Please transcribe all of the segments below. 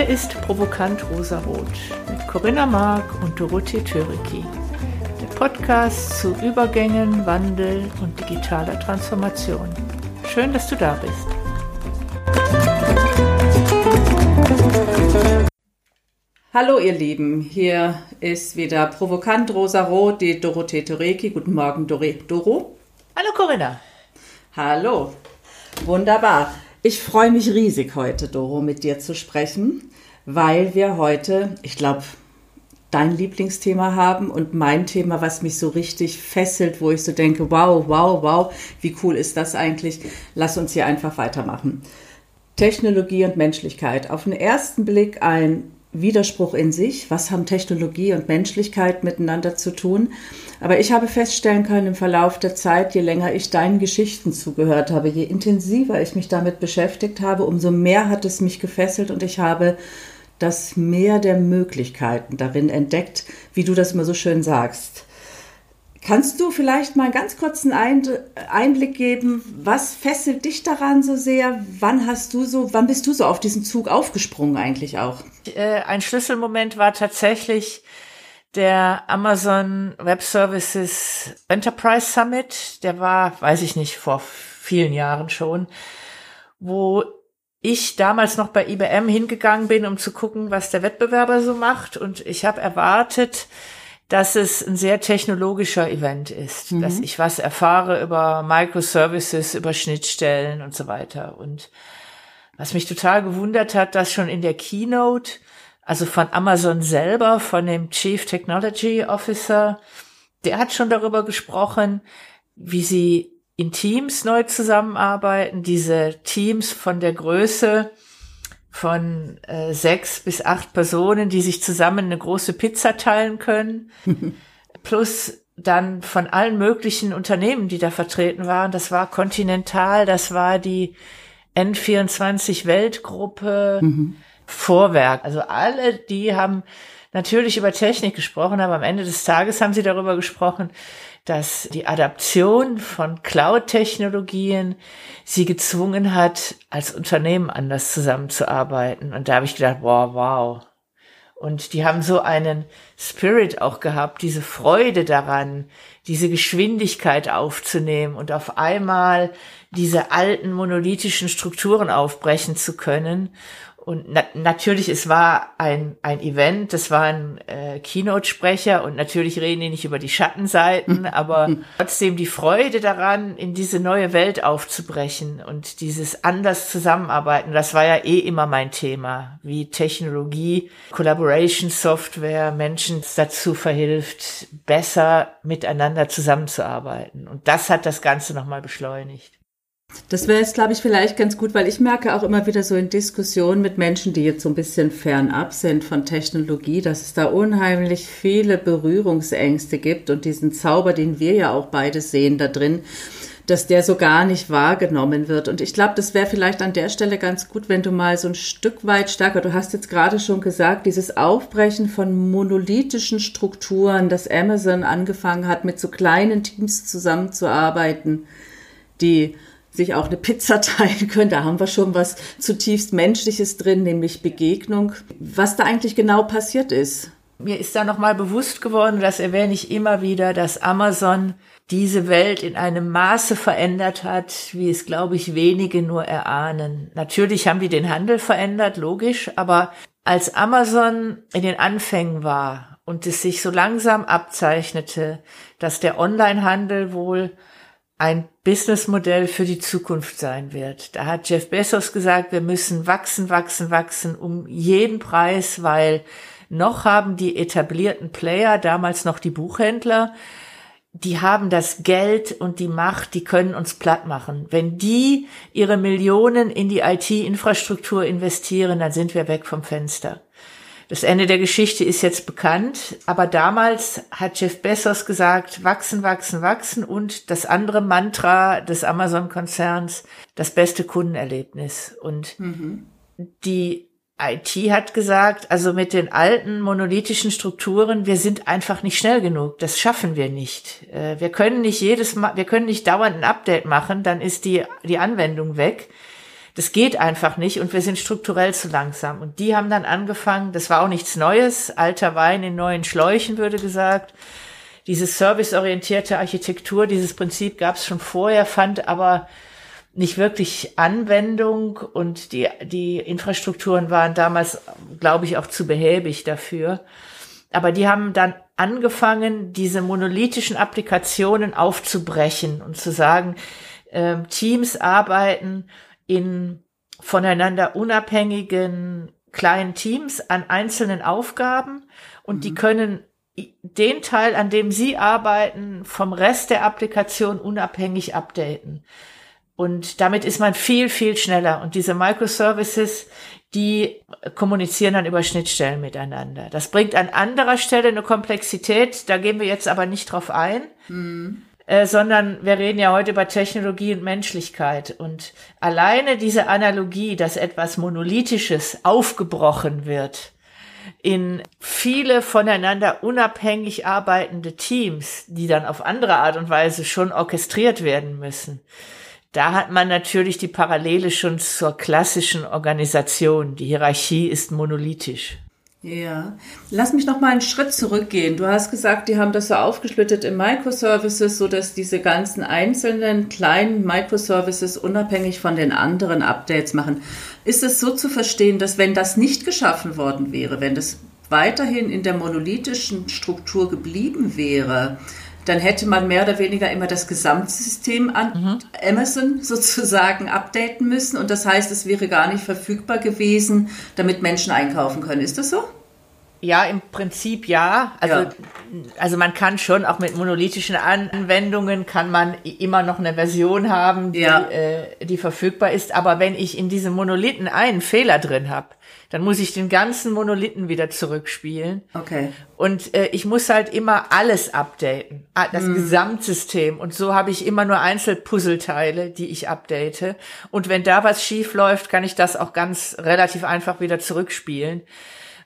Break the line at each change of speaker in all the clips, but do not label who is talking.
Hier ist Provokant Rosarot mit Corinna Mark und Dorothee Töriki. Der Podcast zu Übergängen, Wandel und digitaler Transformation. Schön, dass du da bist.
Hallo ihr Lieben, hier ist wieder Provokant Rosarot, die Dorothee Töriki. Guten Morgen, Dore Doro.
Hallo Corinna.
Hallo. Wunderbar. Ich freue mich riesig heute, Doro, mit dir zu sprechen, weil wir heute, ich glaube, dein Lieblingsthema haben und mein Thema, was mich so richtig fesselt, wo ich so denke, wow, wow, wow, wie cool ist das eigentlich? Lass uns hier einfach weitermachen. Technologie und Menschlichkeit. Auf den ersten Blick ein Widerspruch in sich. Was haben Technologie und Menschlichkeit miteinander zu tun? Aber ich habe feststellen können im Verlauf der Zeit, je länger ich deinen Geschichten zugehört habe, je intensiver ich mich damit beschäftigt habe, umso mehr hat es mich gefesselt und ich habe das Meer der Möglichkeiten darin entdeckt, wie du das immer so schön sagst. Kannst du vielleicht mal einen ganz kurzen Einblick geben, was fesselt dich daran so sehr? Wann hast du so, wann bist du so auf diesen Zug aufgesprungen eigentlich auch?
Äh, ein Schlüsselmoment war tatsächlich der Amazon Web Services Enterprise Summit. Der war, weiß ich nicht, vor vielen Jahren schon, wo ich damals noch bei IBM hingegangen bin, um zu gucken, was der Wettbewerber so macht. Und ich habe erwartet, dass es ein sehr technologischer Event ist, mhm. dass ich was erfahre über Microservices, über Schnittstellen und so weiter. Und was mich total gewundert hat, dass schon in der Keynote, also von Amazon selber, von dem Chief Technology Officer, der hat schon darüber gesprochen, wie sie in Teams neu zusammenarbeiten, diese Teams von der Größe von äh, sechs bis acht Personen, die sich zusammen eine große Pizza teilen können, plus dann von allen möglichen Unternehmen, die da vertreten waren. Das war Continental, das war die N24 Weltgruppe, mhm. Vorwerk. Also alle, die haben natürlich über Technik gesprochen, aber am Ende des Tages haben sie darüber gesprochen, dass die Adaption von Cloud-Technologien sie gezwungen hat, als Unternehmen anders zusammenzuarbeiten. Und da habe ich gedacht, wow, wow. Und die haben so einen Spirit auch gehabt, diese Freude daran, diese Geschwindigkeit aufzunehmen und auf einmal diese alten monolithischen Strukturen aufbrechen zu können und na natürlich, es war ein, ein Event, das war ein äh, Keynote-Sprecher und natürlich reden die nicht über die Schattenseiten, aber trotzdem die Freude daran, in diese neue Welt aufzubrechen und dieses anders zusammenarbeiten, das war ja eh immer mein Thema, wie Technologie, Collaboration Software Menschen dazu verhilft, besser miteinander zusammenzuarbeiten. Und das hat das Ganze nochmal beschleunigt.
Das wäre jetzt, glaube ich, vielleicht ganz gut, weil ich merke auch immer wieder so in Diskussionen mit Menschen, die jetzt so ein bisschen fernab sind von Technologie, dass es da unheimlich viele Berührungsängste gibt und diesen Zauber, den wir ja auch beide sehen da drin, dass der so gar nicht wahrgenommen wird. Und ich glaube, das wäre vielleicht an der Stelle ganz gut, wenn du mal so ein Stück weit stärker, du hast jetzt gerade schon gesagt, dieses Aufbrechen von monolithischen Strukturen, dass Amazon angefangen hat, mit so kleinen Teams zusammenzuarbeiten, die sich auch eine Pizza teilen können. Da haben wir schon was zutiefst Menschliches drin, nämlich Begegnung. Was da eigentlich genau passiert ist.
Mir ist da nochmal bewusst geworden, das erwähne ich immer wieder, dass Amazon diese Welt in einem Maße verändert hat, wie es, glaube ich, wenige nur erahnen. Natürlich haben die den Handel verändert, logisch, aber als Amazon in den Anfängen war und es sich so langsam abzeichnete, dass der Onlinehandel wohl ein Businessmodell für die Zukunft sein wird. Da hat Jeff Bezos gesagt, wir müssen wachsen, wachsen, wachsen um jeden Preis, weil noch haben die etablierten Player, damals noch die Buchhändler, die haben das Geld und die Macht, die können uns platt machen. Wenn die ihre Millionen in die IT-Infrastruktur investieren, dann sind wir weg vom Fenster. Das Ende der Geschichte ist jetzt bekannt, aber damals hat Jeff Bezos gesagt, wachsen, wachsen, wachsen und das andere Mantra des Amazon-Konzerns, das beste Kundenerlebnis. Und mhm. die IT hat gesagt, also mit den alten monolithischen Strukturen, wir sind einfach nicht schnell genug. Das schaffen wir nicht. Äh, wir können nicht jedes Mal, wir können nicht dauernd ein Update machen, dann ist die, die Anwendung weg. Das geht einfach nicht und wir sind strukturell zu langsam. Und die haben dann angefangen, das war auch nichts Neues, alter Wein in neuen Schläuchen, würde gesagt. Diese serviceorientierte Architektur, dieses Prinzip gab es schon vorher, fand aber nicht wirklich Anwendung und die, die Infrastrukturen waren damals, glaube ich, auch zu behäbig dafür. Aber die haben dann angefangen, diese monolithischen Applikationen aufzubrechen und zu sagen, äh, Teams arbeiten in voneinander unabhängigen kleinen Teams an einzelnen Aufgaben und mhm. die können den Teil, an dem sie arbeiten, vom Rest der Applikation unabhängig updaten. Und damit ist man viel, viel schneller. Und diese Microservices, die kommunizieren dann über Schnittstellen miteinander. Das bringt an anderer Stelle eine Komplexität, da gehen wir jetzt aber nicht drauf ein. Mhm. Äh, sondern wir reden ja heute über Technologie und Menschlichkeit. Und alleine diese Analogie, dass etwas Monolithisches aufgebrochen wird in viele voneinander unabhängig arbeitende Teams, die dann auf andere Art und Weise schon orchestriert werden müssen. Da hat man natürlich die Parallele schon zur klassischen Organisation. Die Hierarchie ist monolithisch.
Ja, lass mich noch mal einen Schritt zurückgehen. Du hast gesagt, die haben das so aufgesplittet in Microservices, so dass diese ganzen einzelnen kleinen Microservices unabhängig von den anderen Updates machen. Ist es so zu verstehen, dass wenn das nicht geschaffen worden wäre, wenn das weiterhin in der monolithischen Struktur geblieben wäre, dann hätte man mehr oder weniger immer das Gesamtsystem an mhm. Amazon sozusagen updaten müssen. Und das heißt, es wäre gar nicht verfügbar gewesen, damit Menschen einkaufen können. Ist das so?
Ja, im Prinzip ja. Also, ja. also man kann schon auch mit monolithischen Anwendungen kann man immer noch eine Version haben, die, ja. äh, die verfügbar ist. Aber wenn ich in diesem Monolithen einen Fehler drin habe, dann muss ich den ganzen Monolithen wieder zurückspielen.
Okay.
Und äh, ich muss halt immer alles updaten, das mm. Gesamtsystem. Und so habe ich immer nur Einzelpuzzleteile, die ich update. Und wenn da was schief läuft, kann ich das auch ganz relativ einfach wieder zurückspielen.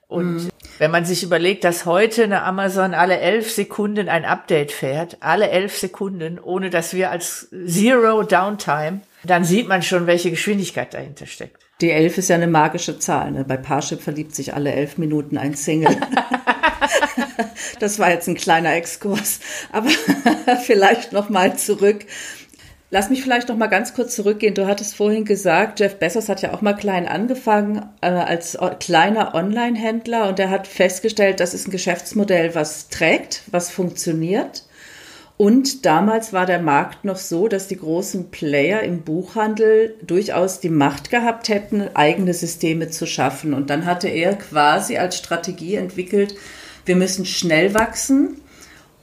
Und mm. wenn man sich überlegt, dass heute eine Amazon alle elf Sekunden ein Update fährt, alle elf Sekunden, ohne dass wir als Zero Downtime, dann sieht man schon, welche Geschwindigkeit dahinter steckt.
Die elf ist ja eine magische Zahl. Ne? Bei Parship verliebt sich alle elf Minuten ein Single. das war jetzt ein kleiner Exkurs, aber vielleicht noch mal zurück. Lass mich vielleicht noch mal ganz kurz zurückgehen. Du hattest vorhin gesagt, Jeff Bezos hat ja auch mal klein angefangen äh, als kleiner Online-Händler und er hat festgestellt, das ist ein Geschäftsmodell, was trägt, was funktioniert. Und damals war der Markt noch so, dass die großen Player im Buchhandel durchaus die Macht gehabt hätten, eigene Systeme zu schaffen. Und dann hatte er quasi als Strategie entwickelt, wir müssen schnell wachsen,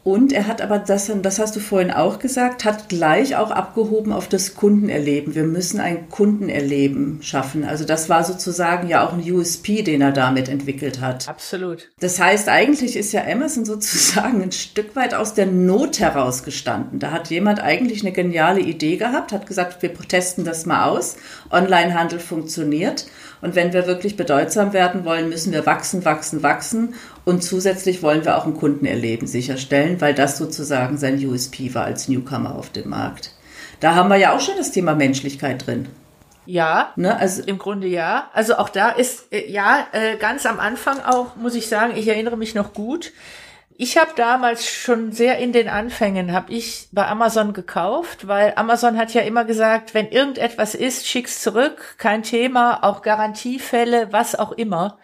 und er hat aber das, das hast du vorhin auch gesagt, hat gleich auch abgehoben auf das Kundenerleben. Wir müssen ein Kundenerleben schaffen. Also das war sozusagen ja auch ein USP, den er damit entwickelt hat.
Absolut.
Das heißt, eigentlich ist ja Amazon sozusagen ein Stück weit aus der Not heraus gestanden. Da hat jemand eigentlich eine geniale Idee gehabt, hat gesagt, wir testen das mal aus. Onlinehandel funktioniert. Und wenn wir wirklich bedeutsam werden wollen, müssen wir wachsen, wachsen, wachsen. Und zusätzlich wollen wir auch ein Kundenerleben sicherstellen, weil das sozusagen sein USP war als Newcomer auf dem Markt. Da haben wir ja auch schon das Thema Menschlichkeit drin.
Ja, ne, also im Grunde ja. Also auch da ist äh, ja äh, ganz am Anfang auch muss ich sagen, ich erinnere mich noch gut. Ich habe damals schon sehr in den Anfängen, habe ich bei Amazon gekauft, weil Amazon hat ja immer gesagt, wenn irgendetwas ist, schick's zurück, kein Thema, auch Garantiefälle, was auch immer.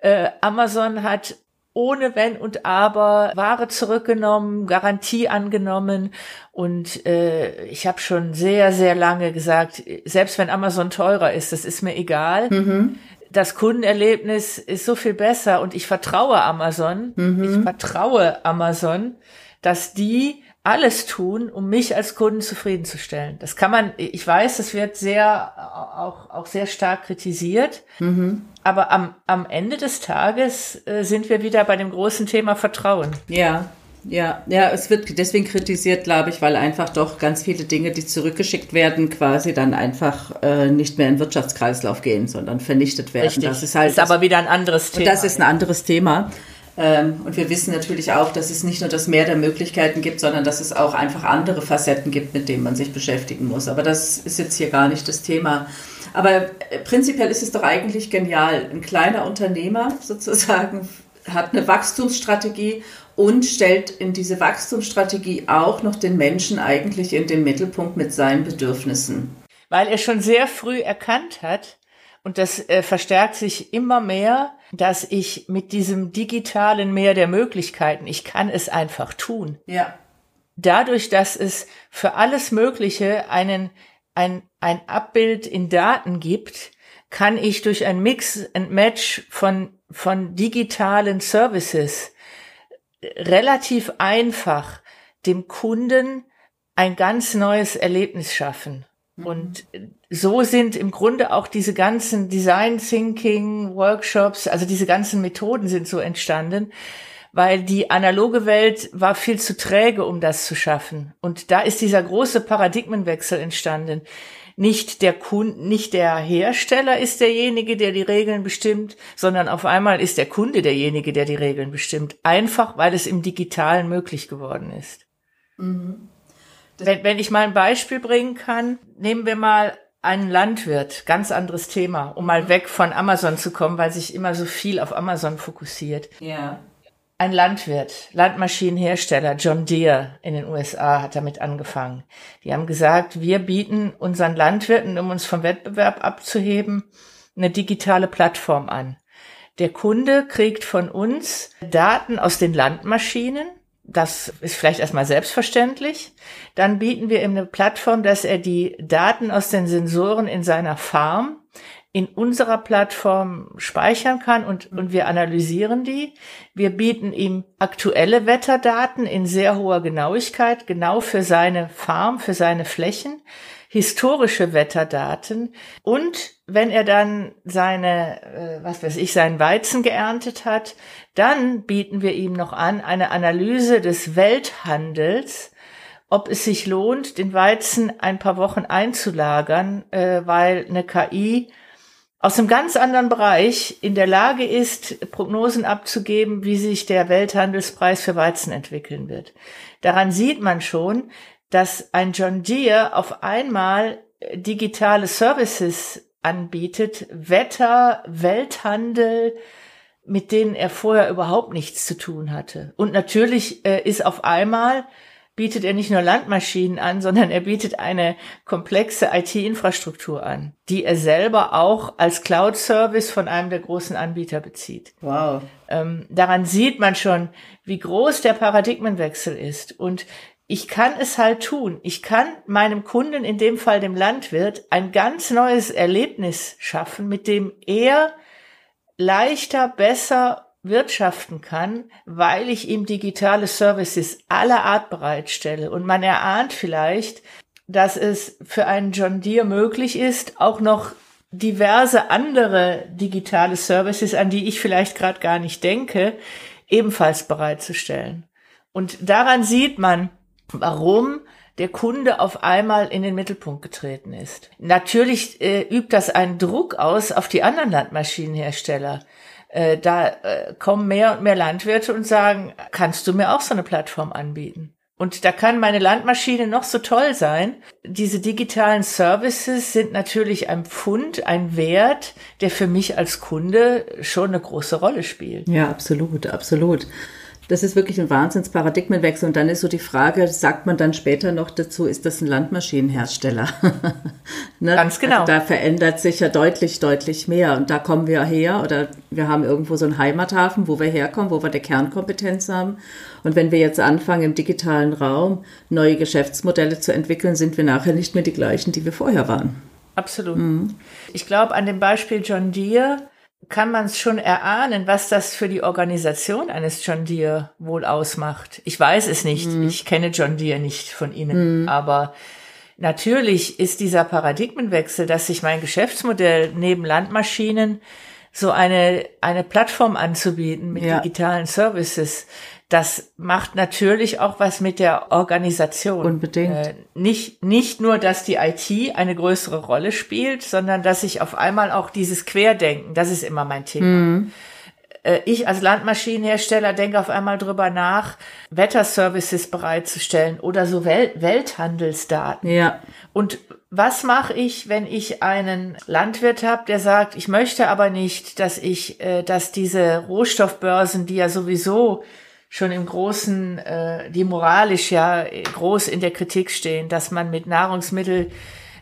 Äh, Amazon hat ohne Wenn und Aber Ware zurückgenommen, Garantie angenommen und äh, ich habe schon sehr, sehr lange gesagt, selbst wenn Amazon teurer ist, das ist mir egal. Mhm das Kundenerlebnis ist so viel besser und ich vertraue Amazon, mhm. ich vertraue Amazon, dass die alles tun, um mich als Kunden zufriedenzustellen. Das kann man, ich weiß, das wird sehr, auch, auch sehr stark kritisiert. Mhm. Aber am, am Ende des Tages äh, sind wir wieder bei dem großen Thema Vertrauen.
Ja, ja, ja, es wird deswegen kritisiert, glaube ich, weil einfach doch ganz viele Dinge, die zurückgeschickt werden, quasi dann einfach äh, nicht mehr in den Wirtschaftskreislauf gehen, sondern vernichtet werden.
Richtig. Das ist halt. Ist aber wieder ein anderes
Thema. Und das ist ein anderes Thema. Ähm, und wir wissen natürlich auch, dass es nicht nur das Mehr der Möglichkeiten gibt, sondern dass es auch einfach andere Facetten gibt, mit denen man sich beschäftigen muss. Aber das ist jetzt hier gar nicht das Thema. Aber äh, prinzipiell ist es doch eigentlich genial. Ein kleiner Unternehmer sozusagen hat eine Wachstumsstrategie und stellt in diese Wachstumsstrategie auch noch den Menschen eigentlich in den Mittelpunkt mit seinen Bedürfnissen.
Weil er schon sehr früh erkannt hat, und das äh, verstärkt sich immer mehr, dass ich mit diesem digitalen Meer der Möglichkeiten, ich kann es einfach tun.
Ja.
Dadurch, dass es für alles Mögliche einen, ein, ein Abbild in Daten gibt, kann ich durch ein Mix and Match von, von digitalen Services relativ einfach dem Kunden ein ganz neues Erlebnis schaffen. Mhm. Und so sind im Grunde auch diese ganzen Design Thinking Workshops, also diese ganzen Methoden sind so entstanden, weil die analoge Welt war viel zu träge, um das zu schaffen. Und da ist dieser große Paradigmenwechsel entstanden. Nicht der Kunde, nicht der Hersteller ist derjenige, der die Regeln bestimmt, sondern auf einmal ist der Kunde derjenige, der die Regeln bestimmt. Einfach, weil es im Digitalen möglich geworden ist. Mhm. Wenn, wenn ich mal ein Beispiel bringen kann, nehmen wir mal einen Landwirt, ganz anderes Thema, um mal weg von Amazon zu kommen, weil sich immer so viel auf Amazon fokussiert.
Ja.
Ein Landwirt, Landmaschinenhersteller, John Deere in den USA hat damit angefangen. Die haben gesagt, wir bieten unseren Landwirten, um uns vom Wettbewerb abzuheben, eine digitale Plattform an. Der Kunde kriegt von uns Daten aus den Landmaschinen, das ist vielleicht erstmal selbstverständlich. Dann bieten wir ihm eine Plattform, dass er die Daten aus den Sensoren in seiner Farm in unserer Plattform speichern kann und, und wir analysieren die. Wir bieten ihm aktuelle Wetterdaten in sehr hoher Genauigkeit, genau für seine Farm, für seine Flächen historische Wetterdaten und wenn er dann seine, äh, was weiß ich, seinen Weizen geerntet hat, dann bieten wir ihm noch an eine Analyse des Welthandels, ob es sich lohnt, den Weizen ein paar Wochen einzulagern, äh, weil eine KI aus einem ganz anderen Bereich in der Lage ist, Prognosen abzugeben, wie sich der Welthandelspreis für Weizen entwickeln wird. Daran sieht man schon, dass ein John Deere auf einmal äh, digitale Services anbietet, Wetter, Welthandel, mit denen er vorher überhaupt nichts zu tun hatte. Und natürlich äh, ist auf einmal bietet er nicht nur Landmaschinen an, sondern er bietet eine komplexe IT-Infrastruktur an, die er selber auch als Cloud-Service von einem der großen Anbieter bezieht.
Wow.
Ähm, daran sieht man schon, wie groß der Paradigmenwechsel ist und ich kann es halt tun. Ich kann meinem Kunden, in dem Fall dem Landwirt, ein ganz neues Erlebnis schaffen, mit dem er leichter, besser wirtschaften kann, weil ich ihm digitale Services aller Art bereitstelle. Und man erahnt vielleicht, dass es für einen John Deere möglich ist, auch noch diverse andere digitale Services, an die ich vielleicht gerade gar nicht denke, ebenfalls bereitzustellen. Und daran sieht man, warum der Kunde auf einmal in den Mittelpunkt getreten ist. Natürlich äh, übt das einen Druck aus auf die anderen Landmaschinenhersteller. Äh, da äh, kommen mehr und mehr Landwirte und sagen, kannst du mir auch so eine Plattform anbieten? Und da kann meine Landmaschine noch so toll sein. Diese digitalen Services sind natürlich ein Pfund, ein Wert, der für mich als Kunde schon eine große Rolle spielt.
Ja, absolut, absolut. Das ist wirklich ein Wahnsinnsparadigmenwechsel. Und dann ist so die Frage, sagt man dann später noch dazu, ist das ein Landmaschinenhersteller?
ne? Ganz genau.
Also da verändert sich ja deutlich, deutlich mehr. Und da kommen wir her oder wir haben irgendwo so einen Heimathafen, wo wir herkommen, wo wir die Kernkompetenz haben. Und wenn wir jetzt anfangen, im digitalen Raum neue Geschäftsmodelle zu entwickeln, sind wir nachher nicht mehr die gleichen, die wir vorher waren.
Absolut. Mhm. Ich glaube, an dem Beispiel John Deere kann man es schon erahnen, was das für die Organisation eines John Deere wohl ausmacht. Ich weiß es nicht. Mhm. Ich kenne John Deere nicht von Ihnen, mhm. aber natürlich ist dieser Paradigmenwechsel, dass sich mein Geschäftsmodell neben Landmaschinen so eine, eine Plattform anzubieten mit ja. digitalen Services, das macht natürlich auch was mit der Organisation.
Unbedingt. Äh,
nicht, nicht nur, dass die IT eine größere Rolle spielt, sondern dass ich auf einmal auch dieses Querdenken, das ist immer mein Thema. Mhm. Äh, ich als Landmaschinenhersteller denke auf einmal drüber nach, Wetterservices bereitzustellen oder so Wel Welthandelsdaten.
Ja.
Und was mache ich, wenn ich einen Landwirt habe, der sagt, ich möchte aber nicht, dass ich, äh, dass diese Rohstoffbörsen, die ja sowieso schon im Großen, äh, die moralisch ja groß in der Kritik stehen, dass man mit Nahrungsmittel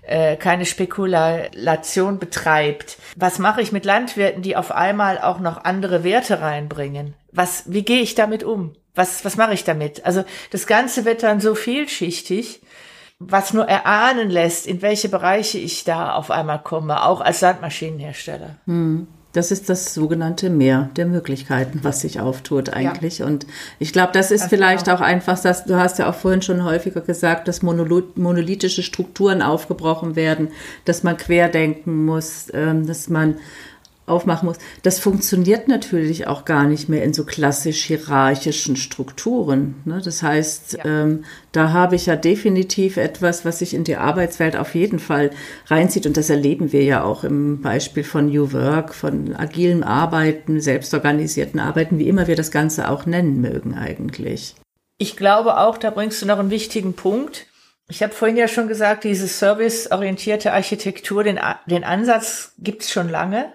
äh, keine Spekulation betreibt. Was mache ich mit Landwirten, die auf einmal auch noch andere Werte reinbringen? Was, wie gehe ich damit um? Was, was mache ich damit? Also das Ganze wird dann so vielschichtig, was nur erahnen lässt, in welche Bereiche ich da auf einmal komme, auch als Landmaschinenhersteller.
Hm. Das ist das sogenannte Meer der Möglichkeiten, was sich auftut eigentlich. Ja. Und ich glaube, das ist Ganz vielleicht genau. auch einfach, dass du hast ja auch vorhin schon häufiger gesagt, dass monolithische Strukturen aufgebrochen werden, dass man querdenken muss, ähm, dass man aufmachen muss. Das funktioniert natürlich auch gar nicht mehr in so klassisch hierarchischen Strukturen. Ne? Das heißt, ja. ähm, da habe ich ja definitiv etwas, was sich in die Arbeitswelt auf jeden Fall reinzieht. Und das erleben wir ja auch im Beispiel von New Work, von agilem Arbeiten, selbstorganisierten Arbeiten, wie immer wir das Ganze auch nennen mögen eigentlich.
Ich glaube auch, da bringst du noch einen wichtigen Punkt. Ich habe vorhin ja schon gesagt, diese serviceorientierte Architektur, den, den Ansatz gibt's schon lange.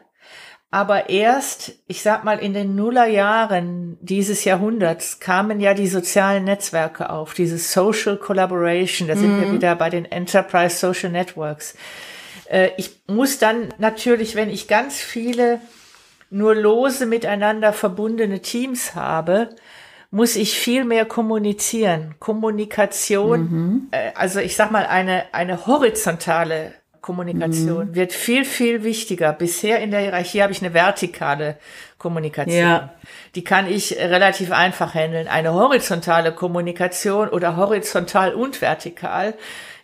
Aber erst, ich sag mal, in den Nullerjahren dieses Jahrhunderts kamen ja die sozialen Netzwerke auf, diese Social Collaboration, da sind mhm. wir wieder bei den Enterprise Social Networks. Äh, ich muss dann natürlich, wenn ich ganz viele nur lose miteinander verbundene Teams habe, muss ich viel mehr kommunizieren. Kommunikation, mhm. äh, also ich sag mal, eine, eine horizontale Kommunikation mhm. wird viel, viel wichtiger. Bisher in der Hierarchie habe ich eine vertikale Kommunikation. Ja. Die kann ich relativ einfach handeln. Eine horizontale Kommunikation oder horizontal und vertikal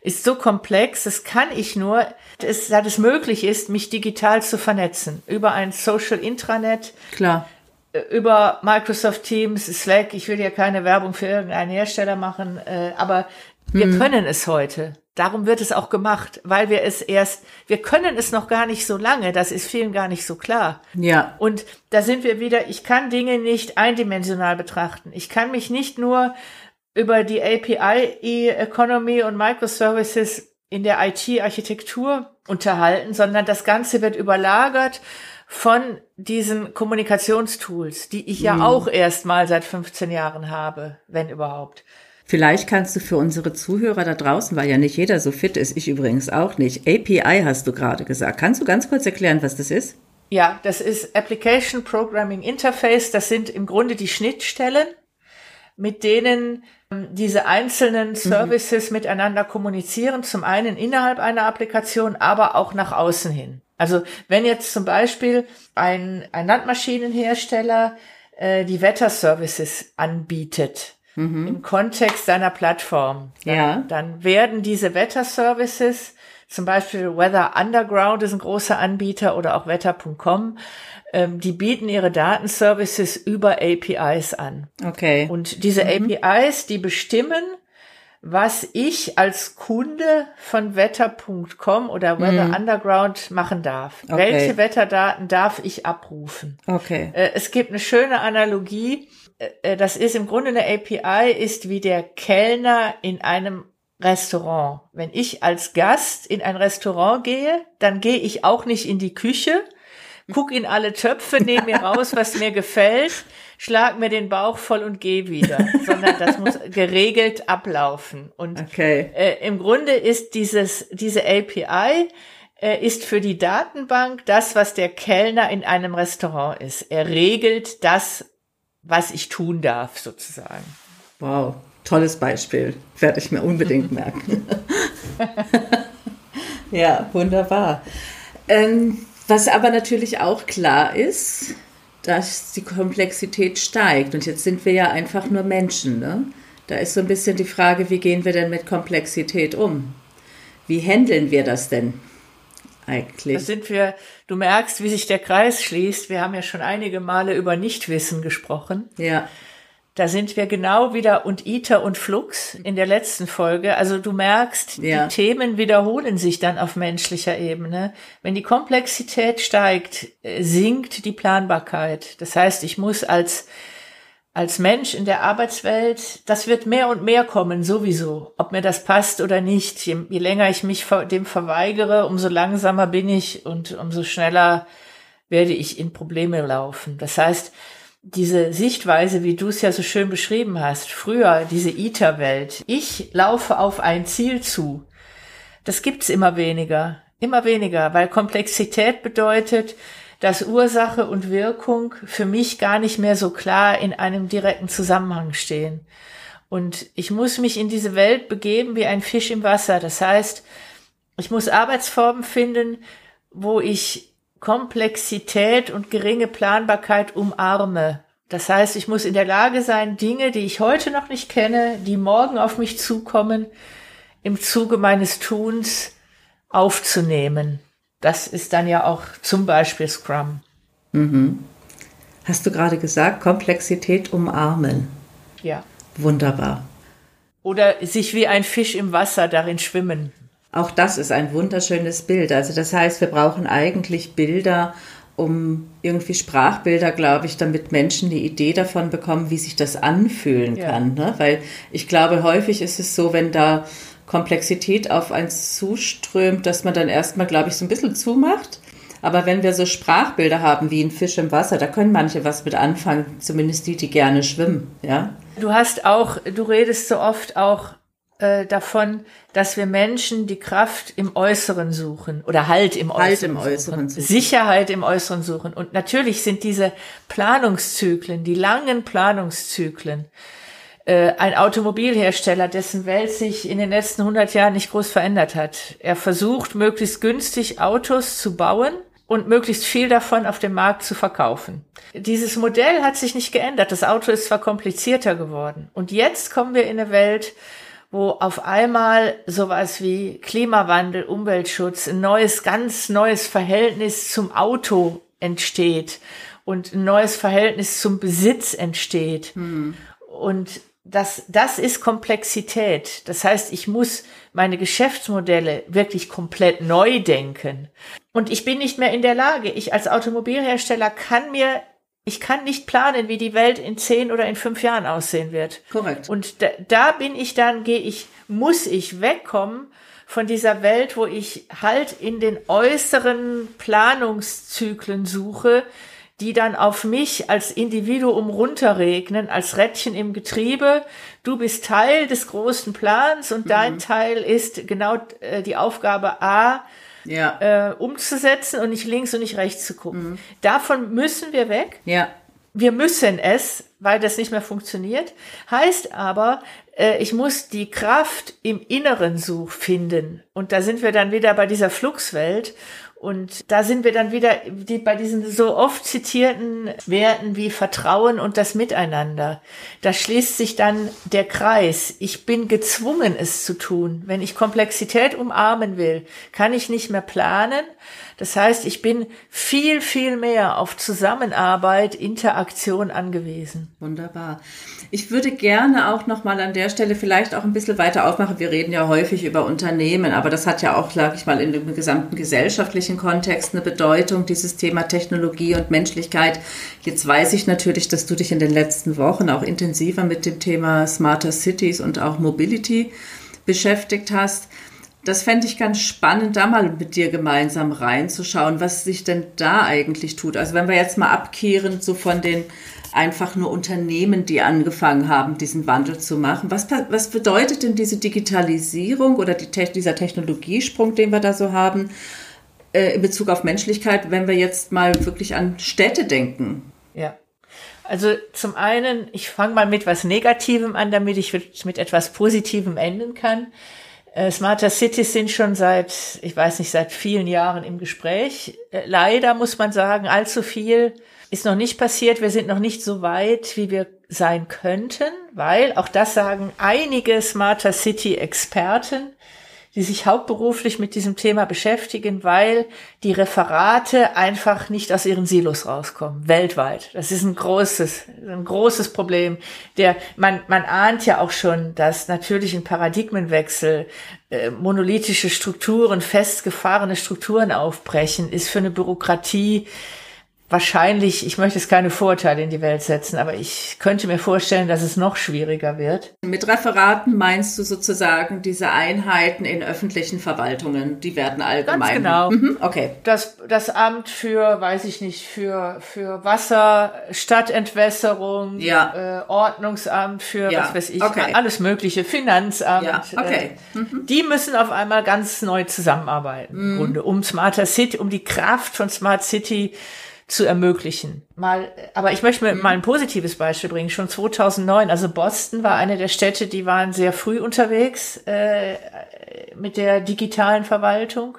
ist so komplex, das kann ich nur, dass, dass es möglich ist, mich digital zu vernetzen. Über ein Social Intranet.
Klar.
Äh, über Microsoft Teams, Slack. Ich will ja keine Werbung für irgendeinen Hersteller machen, äh, aber wir mhm. können es heute. Darum wird es auch gemacht, weil wir es erst, wir können es noch gar nicht so lange, das ist vielen gar nicht so klar.
Ja.
Und da sind wir wieder, ich kann Dinge nicht eindimensional betrachten. Ich kann mich nicht nur über die API Economy und Microservices in der IT-Architektur unterhalten, sondern das Ganze wird überlagert von diesen Kommunikationstools, die ich ja mhm. auch erst mal seit 15 Jahren habe, wenn überhaupt.
Vielleicht kannst du für unsere Zuhörer da draußen, weil ja nicht jeder so fit ist, ich übrigens auch nicht. API hast du gerade gesagt. Kannst du ganz kurz erklären, was das ist?
Ja, das ist Application Programming Interface. Das sind im Grunde die Schnittstellen, mit denen ähm, diese einzelnen mhm. Services mhm. miteinander kommunizieren. Zum einen innerhalb einer Applikation, aber auch nach außen hin. Also wenn jetzt zum Beispiel ein, ein Landmaschinenhersteller äh, die Wetterservices anbietet, mhm. im Kontext deiner Plattform.
Dann, ja.
Dann werden diese Wetterservices, zum Beispiel Weather Underground ist ein großer Anbieter oder auch wetter.com, ähm, die bieten ihre Datenservices über APIs an.
Okay.
Und diese mhm. APIs, die bestimmen, was ich als Kunde von wetter.com oder Weather mm. Underground machen darf. Okay. Welche Wetterdaten darf ich abrufen?
Okay.
Äh, es gibt eine schöne Analogie. Äh, äh, das ist im Grunde eine API, ist wie der Kellner in einem Restaurant. Wenn ich als Gast in ein Restaurant gehe, dann gehe ich auch nicht in die Küche, guck in alle Töpfe, nehme mir raus, was mir gefällt, schlag mir den Bauch voll und gehe wieder, sondern das muss geregelt ablaufen. Und okay. äh, im Grunde ist dieses diese API äh, ist für die Datenbank das, was der Kellner in einem Restaurant ist. Er regelt das, was ich tun darf, sozusagen.
Wow, tolles Beispiel. Werde ich mir unbedingt merken. ja, wunderbar. Ähm, was aber natürlich auch klar ist, dass die Komplexität steigt. Und jetzt sind wir ja einfach nur Menschen. Ne? Da ist so ein bisschen die Frage, wie gehen wir denn mit Komplexität um? Wie handeln wir das denn? Eigentlich.
Da sind wir, du merkst, wie sich der Kreis schließt. Wir haben ja schon einige Male über Nichtwissen gesprochen.
Ja.
Da sind wir genau wieder und ITER und Flux in der letzten Folge. Also du merkst, ja. die Themen wiederholen sich dann auf menschlicher Ebene. Wenn die Komplexität steigt, äh, sinkt die Planbarkeit. Das heißt, ich muss als als Mensch in der Arbeitswelt, das wird mehr und mehr kommen, sowieso, ob mir das passt oder nicht. Je, je länger ich mich dem verweigere, umso langsamer bin ich und umso schneller werde ich in Probleme laufen. Das heißt, diese Sichtweise, wie du es ja so schön beschrieben hast, früher diese ITER-Welt, ich laufe auf ein Ziel zu, das gibt's immer weniger, immer weniger, weil Komplexität bedeutet, dass Ursache und Wirkung für mich gar nicht mehr so klar in einem direkten Zusammenhang stehen. Und ich muss mich in diese Welt begeben wie ein Fisch im Wasser. Das heißt, ich muss Arbeitsformen finden, wo ich Komplexität und geringe Planbarkeit umarme. Das heißt, ich muss in der Lage sein, Dinge, die ich heute noch nicht kenne, die morgen auf mich zukommen, im Zuge meines Tuns aufzunehmen. Das ist dann ja auch zum Beispiel Scrum.
Mhm. Hast du gerade gesagt, Komplexität umarmen?
Ja.
Wunderbar.
Oder sich wie ein Fisch im Wasser darin schwimmen.
Auch das ist ein wunderschönes Bild. Also das heißt, wir brauchen eigentlich Bilder, um irgendwie Sprachbilder, glaube ich, damit Menschen die Idee davon bekommen, wie sich das anfühlen ja. kann. Ne? Weil ich glaube, häufig ist es so, wenn da Komplexität auf eins zuströmt, dass man dann erstmal, glaube ich, so ein bisschen zumacht. Aber wenn wir so Sprachbilder haben wie ein Fisch im Wasser, da können manche was mit anfangen, zumindest die, die gerne schwimmen, ja.
Du hast auch, du redest so oft auch äh, davon, dass wir Menschen die Kraft im Äußeren suchen oder Halt im halt Äußeren, im Äußeren suchen. Sicherheit im Äußeren suchen. Und natürlich sind diese Planungszyklen, die langen Planungszyklen, äh, ein Automobilhersteller, dessen Welt sich in den letzten 100 Jahren nicht groß verändert hat. Er versucht, möglichst günstig Autos zu bauen und möglichst viel davon auf dem Markt zu verkaufen. Dieses Modell hat sich nicht geändert. Das Auto ist zwar komplizierter geworden. Und jetzt kommen wir in eine Welt, wo auf einmal sowas wie Klimawandel, Umweltschutz, ein neues, ganz neues Verhältnis zum Auto entsteht und ein neues Verhältnis zum Besitz entsteht. Hm. Und das, das ist Komplexität. Das heißt, ich muss meine Geschäftsmodelle wirklich komplett neu denken. Und ich bin nicht mehr in der Lage. Ich als Automobilhersteller kann mir, ich kann nicht planen, wie die Welt in zehn oder in fünf Jahren aussehen wird.
Korrekt.
Und da, da bin ich dann, gehe ich, muss ich wegkommen von dieser Welt, wo ich halt in den äußeren Planungszyklen suche, die dann auf mich als Individuum runterregnen, als Rädchen im Getriebe. Du bist Teil des großen Plans und mhm. dein Teil ist genau äh, die Aufgabe A, ja. äh, umzusetzen und nicht links und nicht rechts zu gucken. Mhm. Davon müssen wir weg.
Ja.
Wir müssen es, weil das nicht mehr funktioniert. Heißt aber, äh, ich muss die Kraft im Inneren such finden. Und da sind wir dann wieder bei dieser Fluxwelt. Und da sind wir dann wieder die, bei diesen so oft zitierten Werten wie Vertrauen und das Miteinander. Da schließt sich dann der Kreis. Ich bin gezwungen, es zu tun. Wenn ich Komplexität umarmen will, kann ich nicht mehr planen, das heißt, ich bin viel, viel mehr auf Zusammenarbeit, Interaktion angewiesen.
Wunderbar. Ich würde gerne auch noch mal an der Stelle vielleicht auch ein bisschen weiter aufmachen. Wir reden ja häufig über Unternehmen, aber das hat ja auch, sage ich mal, in dem gesamten gesellschaftlichen Kontext eine Bedeutung, dieses Thema Technologie und Menschlichkeit. Jetzt weiß ich natürlich, dass du dich in den letzten Wochen auch intensiver mit dem Thema Smarter Cities und auch Mobility beschäftigt hast. Das fände ich ganz spannend, da mal mit dir gemeinsam reinzuschauen, was sich denn da eigentlich tut. Also wenn wir jetzt mal abkehren, so von den einfach nur Unternehmen, die angefangen haben, diesen Wandel zu machen. Was, was bedeutet denn diese Digitalisierung oder die, dieser Technologiesprung, den wir da so haben, äh, in Bezug auf Menschlichkeit, wenn wir jetzt mal wirklich an Städte denken?
Ja. Also zum einen, ich fange mal mit was Negativem an, damit ich mit etwas Positivem enden kann. Äh, Smarter Cities sind schon seit, ich weiß nicht, seit vielen Jahren im Gespräch. Äh, leider muss man sagen, allzu viel ist noch nicht passiert. Wir sind noch nicht so weit, wie wir sein könnten, weil auch das sagen einige Smarter City Experten, die sich hauptberuflich mit diesem Thema beschäftigen, weil die Referate einfach nicht aus ihren Silos rauskommen, weltweit. Das ist ein großes, ein großes Problem. Der, man, man ahnt ja auch schon, dass natürlich ein Paradigmenwechsel, äh, monolithische Strukturen, festgefahrene Strukturen aufbrechen, ist für eine Bürokratie wahrscheinlich, ich möchte es keine Vorurteile in die Welt setzen, aber ich könnte mir vorstellen, dass es noch schwieriger wird.
Mit Referaten meinst du sozusagen diese Einheiten in öffentlichen Verwaltungen, die werden allgemein. Ganz
genau. Mhm, okay. Das, das Amt für, weiß ich nicht, für, für Wasser, Stadtentwässerung, ja. äh, Ordnungsamt für, ja. was weiß ich, okay. alles mögliche, Finanzamt. Ja. Okay. Äh, mhm. Die müssen auf einmal ganz neu zusammenarbeiten, mhm. im Grunde, um Smarter City, um die Kraft von Smart City zu ermöglichen. Mal, aber ich möchte mir mhm. mal ein positives Beispiel bringen. Schon 2009, also Boston war eine der Städte, die waren sehr früh unterwegs äh, mit der digitalen Verwaltung.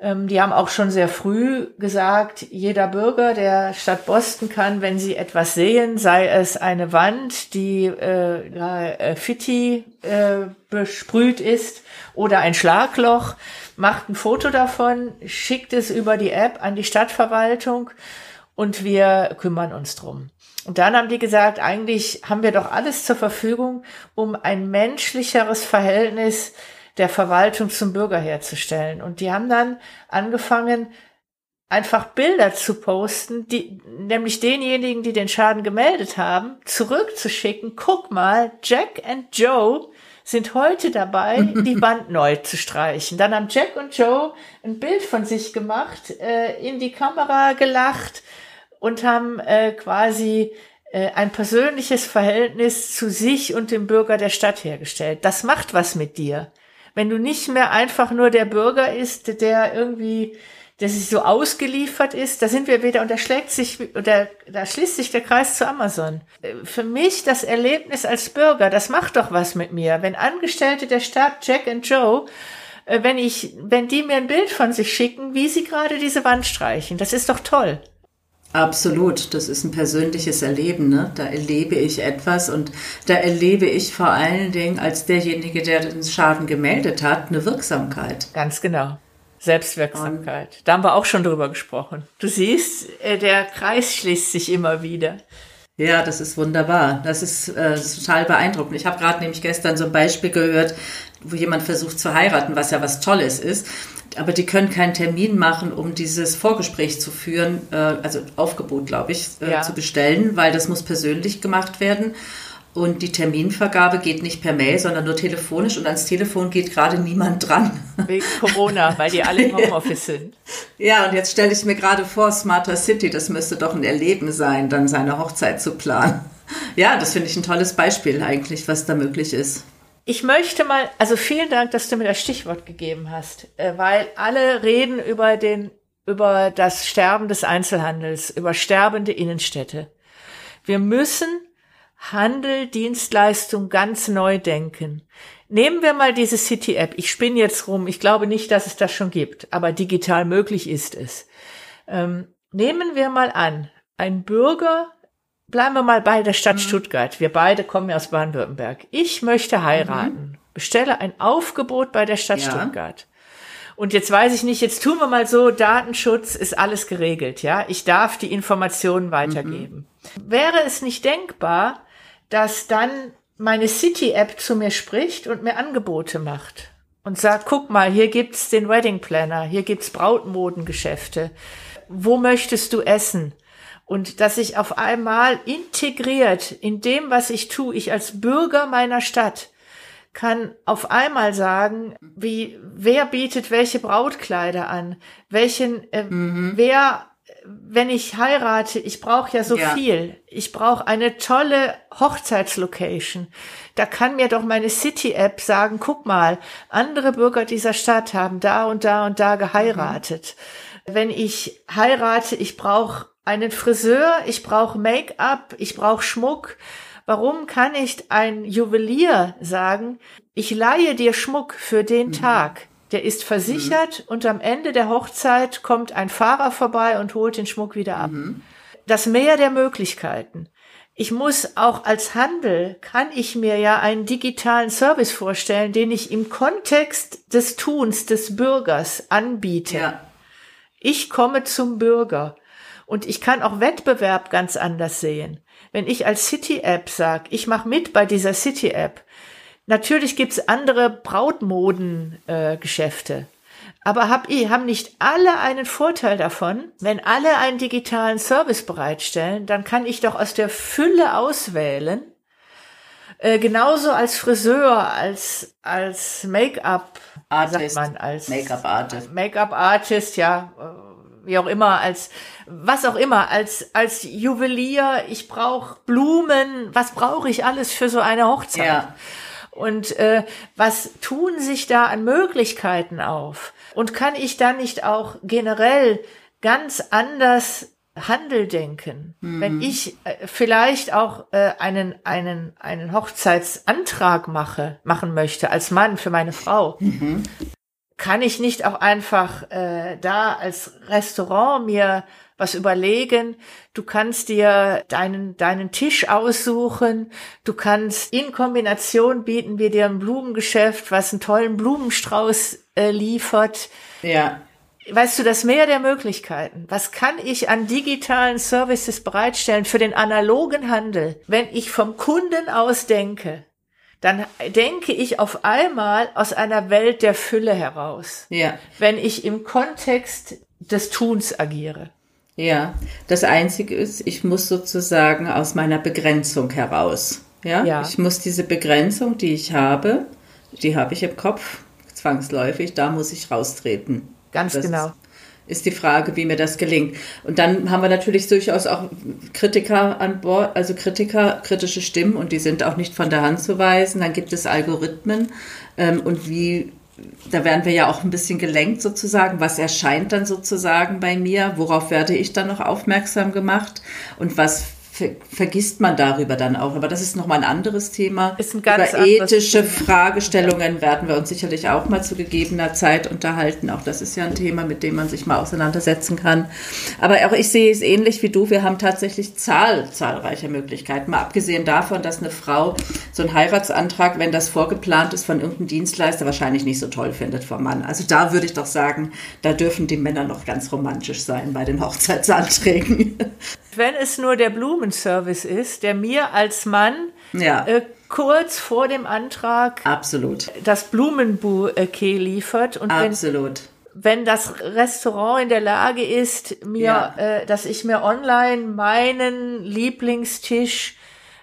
Ähm, die haben auch schon sehr früh gesagt, jeder Bürger der Stadt Boston kann, wenn sie etwas sehen, sei es eine Wand, die äh, äh, Fitti äh, besprüht ist oder ein Schlagloch, macht ein Foto davon, schickt es über die App an die Stadtverwaltung und wir kümmern uns drum. Und dann haben die gesagt, eigentlich haben wir doch alles zur Verfügung, um ein menschlicheres Verhältnis der Verwaltung zum Bürger herzustellen. Und die haben dann angefangen, einfach Bilder zu posten, die, nämlich denjenigen, die den Schaden gemeldet haben, zurückzuschicken. Guck mal, Jack and Joe sind heute dabei, die Wand neu zu streichen. Dann haben Jack und Joe ein Bild von sich gemacht, äh, in die Kamera gelacht und haben äh, quasi äh, ein persönliches Verhältnis zu sich und dem Bürger der Stadt hergestellt. Das macht was mit dir. Wenn du nicht mehr einfach nur der Bürger ist, der irgendwie der sich so ausgeliefert ist, da sind wir wieder und da schlägt sich oder da schließt sich der Kreis zu Amazon. Für mich das Erlebnis als Bürger, das macht doch was mit mir. Wenn Angestellte der Stadt Jack und Joe äh, wenn ich, wenn die mir ein Bild von sich schicken, wie sie gerade diese Wand streichen, das ist doch toll.
Absolut, das ist ein persönliches Erleben. Ne? Da erlebe ich etwas und da erlebe ich vor allen Dingen als derjenige, der den Schaden gemeldet hat, eine Wirksamkeit.
Ganz genau. Selbstwirksamkeit. Da haben wir auch schon drüber gesprochen. Du siehst, äh, der Kreis schließt sich immer wieder.
Ja, das ist wunderbar. Das ist, äh, das ist total beeindruckend. Ich habe gerade nämlich gestern so ein Beispiel gehört, wo jemand versucht zu heiraten, was ja was Tolles ist. Aber die können keinen Termin machen, um dieses Vorgespräch zu führen, äh, also Aufgebot, glaube ich, äh, ja. zu bestellen, weil das muss persönlich gemacht werden. Und die Terminvergabe geht nicht per Mail, sondern nur telefonisch. Und ans Telefon geht gerade niemand dran.
Wegen Corona, weil die alle im Homeoffice sind.
Ja, und jetzt stelle ich mir gerade vor, Smarter City, das müsste doch ein Erleben sein, dann seine Hochzeit zu planen. Ja, das finde ich ein tolles Beispiel eigentlich, was da möglich ist.
Ich möchte mal, also vielen Dank, dass du mir das Stichwort gegeben hast, äh, weil alle reden über den, über das Sterben des Einzelhandels, über sterbende Innenstädte. Wir müssen Handel, Dienstleistung ganz neu denken. Nehmen wir mal diese City-App. Ich spinne jetzt rum. Ich glaube nicht, dass es das schon gibt, aber digital möglich ist es. Ähm, nehmen wir mal an, ein Bürger, bleiben wir mal bei der Stadt mhm. Stuttgart. Wir beide kommen ja aus Baden-Württemberg. Ich möchte heiraten. Mhm. Bestelle ein Aufgebot bei der Stadt ja. Stuttgart. Und jetzt weiß ich nicht, jetzt tun wir mal so, Datenschutz ist alles geregelt, ja. Ich darf die Informationen weitergeben. Mhm. Wäre es nicht denkbar, dass dann meine City-App zu mir spricht und mir Angebote macht und sagt, guck mal, hier gibt's den Wedding Planner, hier gibt's Brautmodengeschäfte. Wo möchtest du essen? Und dass ich auf einmal integriert in dem, was ich tue, ich als Bürger meiner Stadt kann auf einmal sagen, wie, wer bietet welche Brautkleider an, welchen, äh, mhm. wer wenn ich heirate, ich brauche ja so ja. viel. Ich brauche eine tolle Hochzeitslocation. Da kann mir doch meine City-App sagen, guck mal, andere Bürger dieser Stadt haben da und da und da geheiratet. Mhm. Wenn ich heirate, ich brauche einen Friseur, ich brauche Make-up, ich brauche Schmuck. Warum kann ich ein Juwelier sagen, ich leihe dir Schmuck für den mhm. Tag? Der ist versichert mhm. und am Ende der Hochzeit kommt ein Fahrer vorbei und holt den Schmuck wieder ab. Mhm. Das Meer der Möglichkeiten. ich muss auch als Handel, kann ich mir ja einen digitalen Service vorstellen, den ich im Kontext des Tuns des Bürgers anbiete. Ja. Ich komme zum Bürger und ich kann auch Wettbewerb ganz anders sehen. Wenn ich als City-App sage, ich mache mit bei dieser City-App, natürlich gibt's andere Brautmoden-Geschäfte. Äh, aber hab, haben nicht alle einen Vorteil davon? Wenn alle einen digitalen Service bereitstellen, dann kann ich doch aus der Fülle auswählen. Äh, genauso als Friseur, als, als Make-up,
Artist, sagt man, als Make-up Artist.
Make-up Artist, ja, äh, wie auch immer, als was auch immer, als als Juwelier, ich brauche Blumen, was brauche ich alles für so eine Hochzeit? Ja. Und äh, was tun sich da an Möglichkeiten auf? Und kann ich da nicht auch generell ganz anders Handel denken? Mhm. Wenn ich äh, vielleicht auch äh, einen, einen, einen Hochzeitsantrag mache, machen möchte als Mann für meine Frau, mhm. kann ich nicht auch einfach äh, da als Restaurant mir was überlegen. Du kannst dir deinen, deinen Tisch aussuchen. Du kannst in Kombination bieten wir dir ein Blumengeschäft, was einen tollen Blumenstrauß äh, liefert.
Ja.
Weißt du, das Meer der Möglichkeiten. Was kann ich an digitalen Services bereitstellen für den analogen Handel, wenn ich vom Kunden aus denke? Dann denke ich auf einmal aus einer Welt der Fülle heraus.
Ja.
Wenn ich im Kontext des Tuns agiere.
Ja, das Einzige ist, ich muss sozusagen aus meiner Begrenzung heraus. Ja? ja. Ich muss diese Begrenzung, die ich habe, die habe ich im Kopf, zwangsläufig, da muss ich raustreten.
Ganz
das
genau.
Ist die Frage, wie mir das gelingt. Und dann haben wir natürlich durchaus auch Kritiker an Bord, also Kritiker, kritische Stimmen und die sind auch nicht von der Hand zu weisen. Dann gibt es Algorithmen ähm, und wie da werden wir ja auch ein bisschen gelenkt sozusagen. Was erscheint dann sozusagen bei mir? Worauf werde ich dann noch aufmerksam gemacht? Und was vergisst man darüber dann auch. Aber das ist nochmal ein anderes Thema.
Ist ein ganz
Über ethische Thema. Fragestellungen werden wir uns sicherlich auch mal zu gegebener Zeit unterhalten. Auch das ist ja ein Thema, mit dem man sich mal auseinandersetzen kann. Aber auch ich sehe es ähnlich wie du. Wir haben tatsächlich Zahl, zahlreiche Möglichkeiten. Mal abgesehen davon, dass eine Frau so einen Heiratsantrag, wenn das vorgeplant ist von irgendeinem Dienstleister, wahrscheinlich nicht so toll findet vom Mann. Also da würde ich doch sagen, da dürfen die Männer noch ganz romantisch sein bei den Hochzeitsanträgen.
Wenn es nur der Blumenservice ist, der mir als Mann ja. äh, kurz vor dem Antrag
Absolut.
das Blumenbouquet liefert.
Und Absolut.
Wenn, wenn das Restaurant in der Lage ist, mir, ja. äh, dass ich mir online meinen Lieblingstisch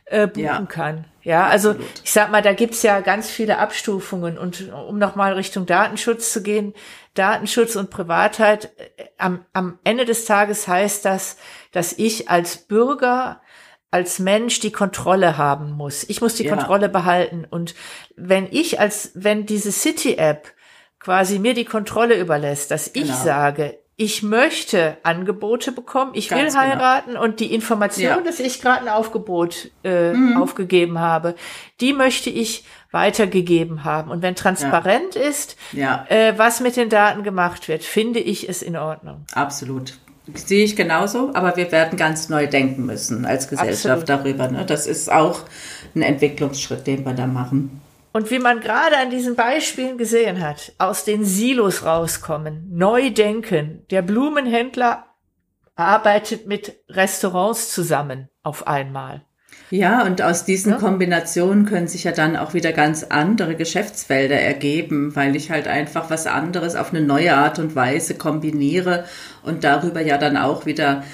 äh, buchen ja. kann. Ja, also Absolut. ich sag mal, da gibt's ja ganz viele Abstufungen und um nochmal Richtung Datenschutz zu gehen, Datenschutz und Privatheit, äh, am, am Ende des Tages heißt das, dass ich als Bürger als Mensch die Kontrolle haben muss. Ich muss die ja. Kontrolle behalten. Und wenn ich als, wenn diese City-App quasi mir die Kontrolle überlässt, dass ich genau. sage, ich möchte Angebote bekommen, ich Ganz will genau. heiraten genau. und die Information, ja. dass ich gerade ein Aufgebot äh, mhm. aufgegeben habe, die möchte ich weitergegeben haben. Und wenn transparent ja. ist, ja. Äh, was mit den Daten gemacht wird, finde ich es in Ordnung.
Absolut. Sehe ich genauso, aber wir werden ganz neu denken müssen als Gesellschaft Absolut. darüber. Ne? Das ist auch ein Entwicklungsschritt, den wir da machen.
Und wie man gerade an diesen Beispielen gesehen hat, aus den Silos rauskommen, neu denken. Der Blumenhändler arbeitet mit Restaurants zusammen auf einmal.
Ja, und aus diesen ja. Kombinationen können sich ja dann auch wieder ganz andere Geschäftsfelder ergeben, weil ich halt einfach was anderes auf eine neue Art und Weise kombiniere und darüber ja dann auch wieder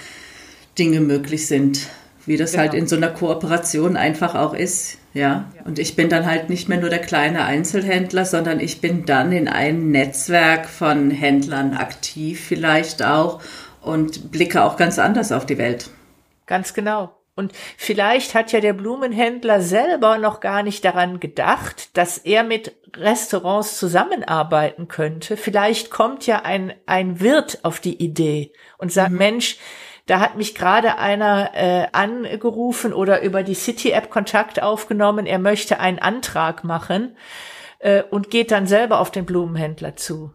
Dinge möglich sind, wie das halt genau. halt in so einer Kooperation einfach auch ist. Ja, und ich bin dann halt nicht mehr nur der kleine Einzelhändler, sondern ich bin dann in einem Netzwerk von Händlern aktiv vielleicht auch und blicke auch ganz anders auf die Welt.
Ganz genau. Und vielleicht hat ja der Blumenhändler selber noch gar nicht daran gedacht, dass er mit Restaurants zusammenarbeiten könnte. Vielleicht kommt ja ein, ein Wirt auf die Idee und sagt, mhm. Mensch, da hat mich gerade einer äh, angerufen oder über die City-App Kontakt aufgenommen. Er möchte einen Antrag machen äh, und geht dann selber auf den Blumenhändler zu.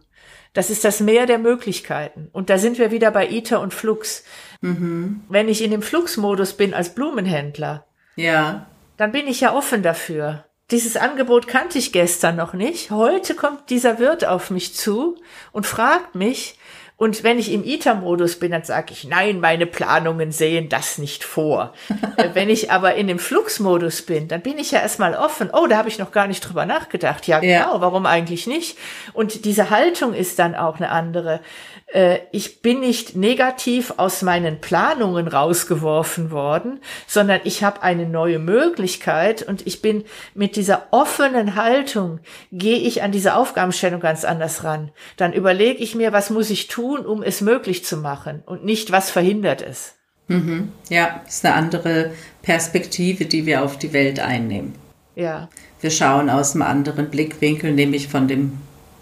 Das ist das Meer der Möglichkeiten. Und da sind wir wieder bei ITER und Flux. Mhm. Wenn ich in dem Fluxmodus bin als Blumenhändler,
Ja.
Dann bin ich ja offen dafür. Dieses Angebot kannte ich gestern noch nicht. Heute kommt dieser Wirt auf mich zu und fragt mich, und wenn ich im ITER-Modus bin, dann sage ich, nein, meine Planungen sehen das nicht vor. wenn ich aber in dem Fluxmodus bin, dann bin ich ja erstmal offen. Oh, da habe ich noch gar nicht drüber nachgedacht. Ja, ja, genau, warum eigentlich nicht? Und diese Haltung ist dann auch eine andere. Äh, ich bin nicht negativ aus meinen Planungen rausgeworfen worden, sondern ich habe eine neue Möglichkeit und ich bin mit dieser offenen Haltung, gehe ich an diese Aufgabenstellung ganz anders ran. Dann überlege ich mir, was muss ich tun, um es möglich zu machen und nicht, was verhindert es.
Mhm. Ja, ist eine andere Perspektive, die wir auf die Welt einnehmen.
Ja.
Wir schauen aus einem anderen Blickwinkel, nämlich von den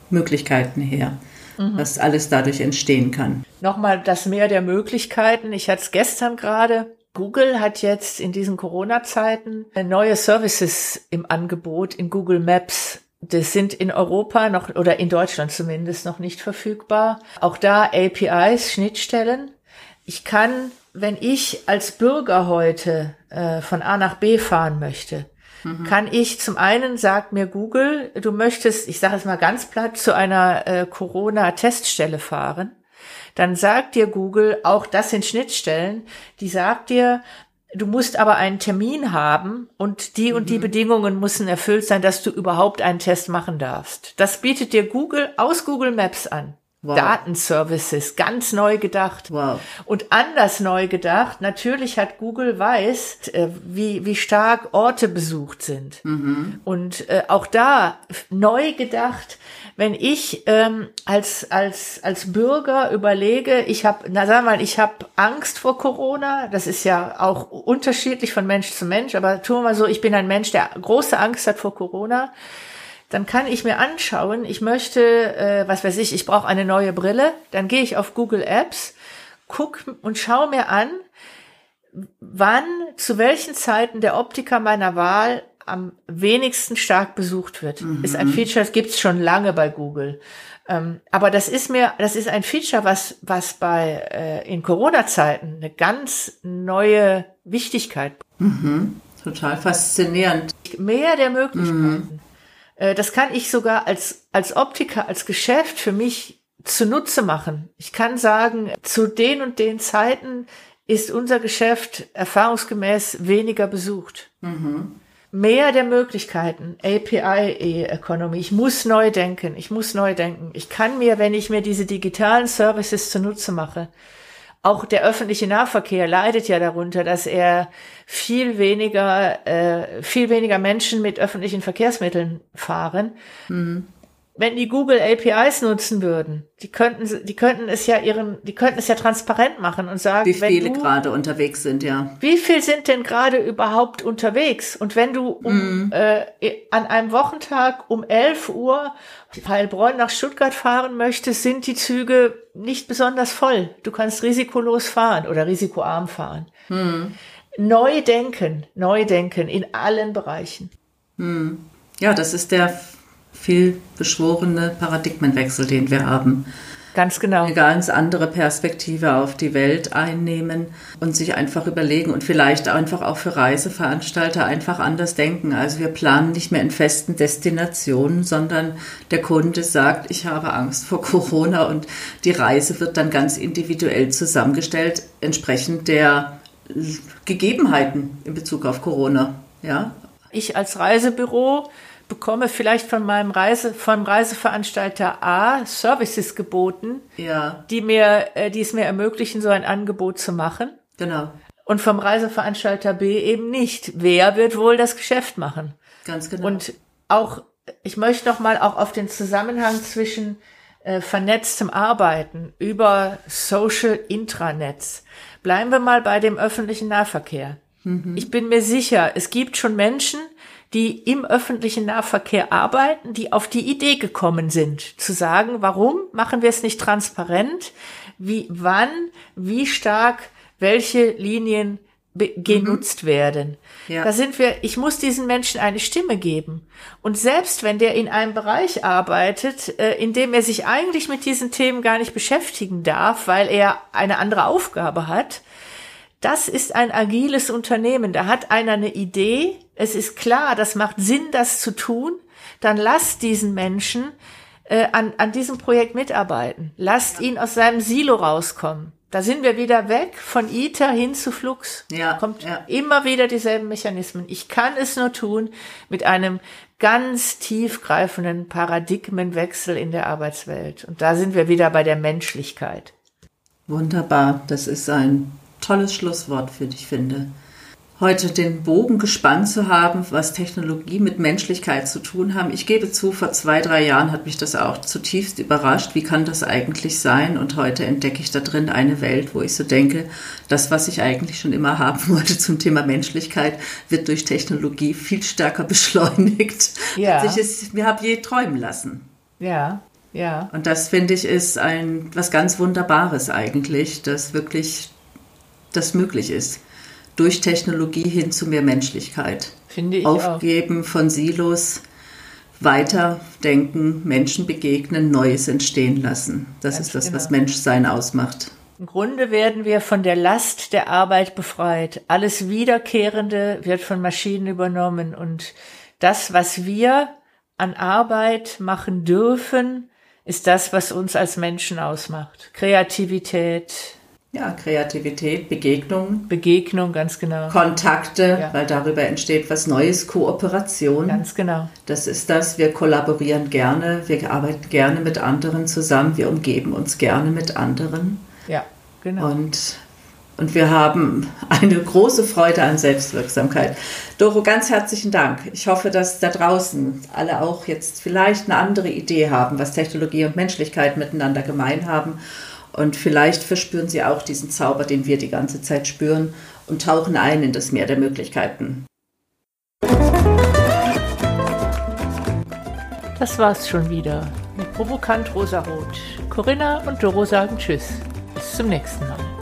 Möglichkeiten her mhm. was alles dadurch entstehen kann.
Nochmal das Meer der Möglichkeiten. Ich hatte es gestern gerade. Google hat jetzt in diesen Corona-Zeiten neue Services im Angebot in Google Maps. Das sind in Europa noch oder in Deutschland zumindest noch nicht verfügbar. Auch da APIs, Schnittstellen. Ich kann, wenn ich als Bürger heute äh, von A nach B fahren möchte, mhm. kann ich zum einen sagt mir Google, du möchtest, ich sage es mal ganz platt, zu einer äh, Corona-Teststelle fahren. Dann sagt dir Google, auch das sind Schnittstellen, die sagt dir, du musst aber einen Termin haben und die und die mhm. Bedingungen müssen erfüllt sein, dass du überhaupt einen Test machen darfst. Das bietet dir Google aus Google Maps an. Wow. Datenservices, ganz neu gedacht.
Wow.
Und anders neu gedacht, natürlich hat Google weiß, äh, wie, wie stark Orte besucht sind. Mhm. Und äh, auch da neu gedacht, wenn ich ähm, als, als, als Bürger überlege, ich habe, na sagen wir mal, ich habe Angst vor Corona, das ist ja auch unterschiedlich von Mensch zu Mensch, aber tun wir mal so, ich bin ein Mensch, der große Angst hat vor Corona dann kann ich mir anschauen, ich möchte, äh, was weiß ich, ich brauche eine neue Brille, dann gehe ich auf Google Apps, guck und schaue mir an, wann, zu welchen Zeiten der Optiker meiner Wahl am wenigsten stark besucht wird. Mhm. Ist ein Feature, das gibt's schon lange bei Google. Ähm, aber das ist mir, das ist ein Feature, was, was bei äh, in Corona-Zeiten eine ganz neue Wichtigkeit.
Mhm. Total faszinierend.
Mehr der Möglichkeiten. Mhm. Äh, das kann ich sogar als, als Optiker, als Geschäft für mich zunutze machen. Ich kann sagen, zu den und den Zeiten ist unser Geschäft erfahrungsgemäß weniger besucht. Mhm. Mehr der Möglichkeiten, API-Economy. Ich muss neu denken. Ich muss neu denken. Ich kann mir, wenn ich mir diese digitalen Services zunutze mache, auch der öffentliche Nahverkehr leidet ja darunter, dass er viel weniger, äh, viel weniger Menschen mit öffentlichen Verkehrsmitteln fahren. Mhm wenn die Google APIs nutzen würden, die könnten, die könnten es ja ihren, die könnten es ja transparent machen und sagen,
wie viele gerade unterwegs sind, ja.
Wie viel sind denn gerade überhaupt unterwegs? Und wenn du um, mm. äh, an einem Wochentag um 11 Uhr Heilbronn nach Stuttgart fahren möchtest, sind die Züge nicht besonders voll. Du kannst risikolos fahren oder risikoarm fahren. Mm. Neu denken, neu denken in allen Bereichen.
Mm. Ja, das ist der viel beschworene Paradigmenwechsel, den wir haben.
Ganz genau.
Eine ganz andere Perspektive auf die Welt einnehmen und sich einfach überlegen und vielleicht einfach auch für Reiseveranstalter einfach anders denken. Also wir planen nicht mehr in festen Destinationen, sondern der Kunde sagt, ich habe Angst vor Corona und die Reise wird dann ganz individuell zusammengestellt, entsprechend der Gegebenheiten in Bezug auf Corona. Ja.
Ich als Reisebüro bekomme vielleicht von meinem Reise, vom Reiseveranstalter A Services geboten,
ja.
die mir, äh, die es mir ermöglichen, so ein Angebot zu machen.
Genau.
Und vom Reiseveranstalter B eben nicht. Wer wird wohl das Geschäft machen?
Ganz genau.
Und auch, ich möchte noch mal auch auf den Zusammenhang zwischen äh, vernetztem Arbeiten über Social Intranets. Bleiben wir mal bei dem öffentlichen Nahverkehr. Mhm. Ich bin mir sicher, es gibt schon Menschen, die im öffentlichen Nahverkehr arbeiten, die auf die Idee gekommen sind, zu sagen, warum machen wir es nicht transparent, wie, wann, wie stark welche Linien genutzt mhm. werden. Ja. Da sind wir, ich muss diesen Menschen eine Stimme geben. Und selbst wenn der in einem Bereich arbeitet, äh, in dem er sich eigentlich mit diesen Themen gar nicht beschäftigen darf, weil er eine andere Aufgabe hat, Das ist ein agiles Unternehmen. Da hat einer eine Idee. Es ist klar, das macht Sinn, das zu tun. Dann lasst diesen Menschen äh, an, an diesem Projekt mitarbeiten. Lasst ihn aus seinem Silo rauskommen. Da sind wir wieder weg von ITER hin zu Flux. Ja, Kommt ja. immer wieder dieselben Mechanismen. Ich kann es nur tun mit einem ganz tiefgreifenden Paradigmenwechsel in der Arbeitswelt. Und da sind wir wieder bei der Menschlichkeit.
Wunderbar. Das ist ein tolles Schlusswort, für dich, finde heute den Bogen gespannt zu haben, was Technologie mit Menschlichkeit zu tun haben. Ich gebe zu, vor zwei, drei Jahren hat mich das auch zutiefst überrascht. Wie kann das eigentlich sein? Und heute entdecke ich da drin eine Welt, wo ich so denke, das, was ich eigentlich schon immer haben wollte zum Thema Menschlichkeit, wird durch Technologie viel stärker beschleunigt, ja. als ich es mir habe je träumen lassen.
Ja, ja.
Und das finde ich ist ein was ganz Wunderbares eigentlich, dass wirklich das möglich ist durch Technologie hin zu mehr Menschlichkeit.
Finde ich
Aufgeben
auch.
von Silos, weiterdenken, Menschen begegnen, Neues entstehen lassen. Das Ganz ist das, genau. was Menschsein ausmacht.
Im Grunde werden wir von der Last der Arbeit befreit. Alles Wiederkehrende wird von Maschinen übernommen und das, was wir an Arbeit machen dürfen, ist das, was uns als Menschen ausmacht. Kreativität,
ja, Kreativität, Begegnung.
Begegnung, ganz genau.
Kontakte, ja. weil darüber entsteht was Neues, Kooperation.
Ganz genau.
Das ist das, wir kollaborieren gerne, wir arbeiten gerne mit anderen zusammen, wir umgeben uns gerne mit anderen.
Ja, genau.
Und, und wir haben eine große Freude an Selbstwirksamkeit. Doro, ganz herzlichen Dank. Ich hoffe, dass da draußen alle auch jetzt vielleicht eine andere Idee haben, was Technologie und Menschlichkeit miteinander gemein haben und vielleicht verspüren sie auch diesen Zauber, den wir die ganze Zeit spüren und tauchen ein in das Meer der Möglichkeiten.
Das war's schon wieder mit Provokant Rosarot. Corinna und Doro sagen Tschüss. Bis zum nächsten Mal.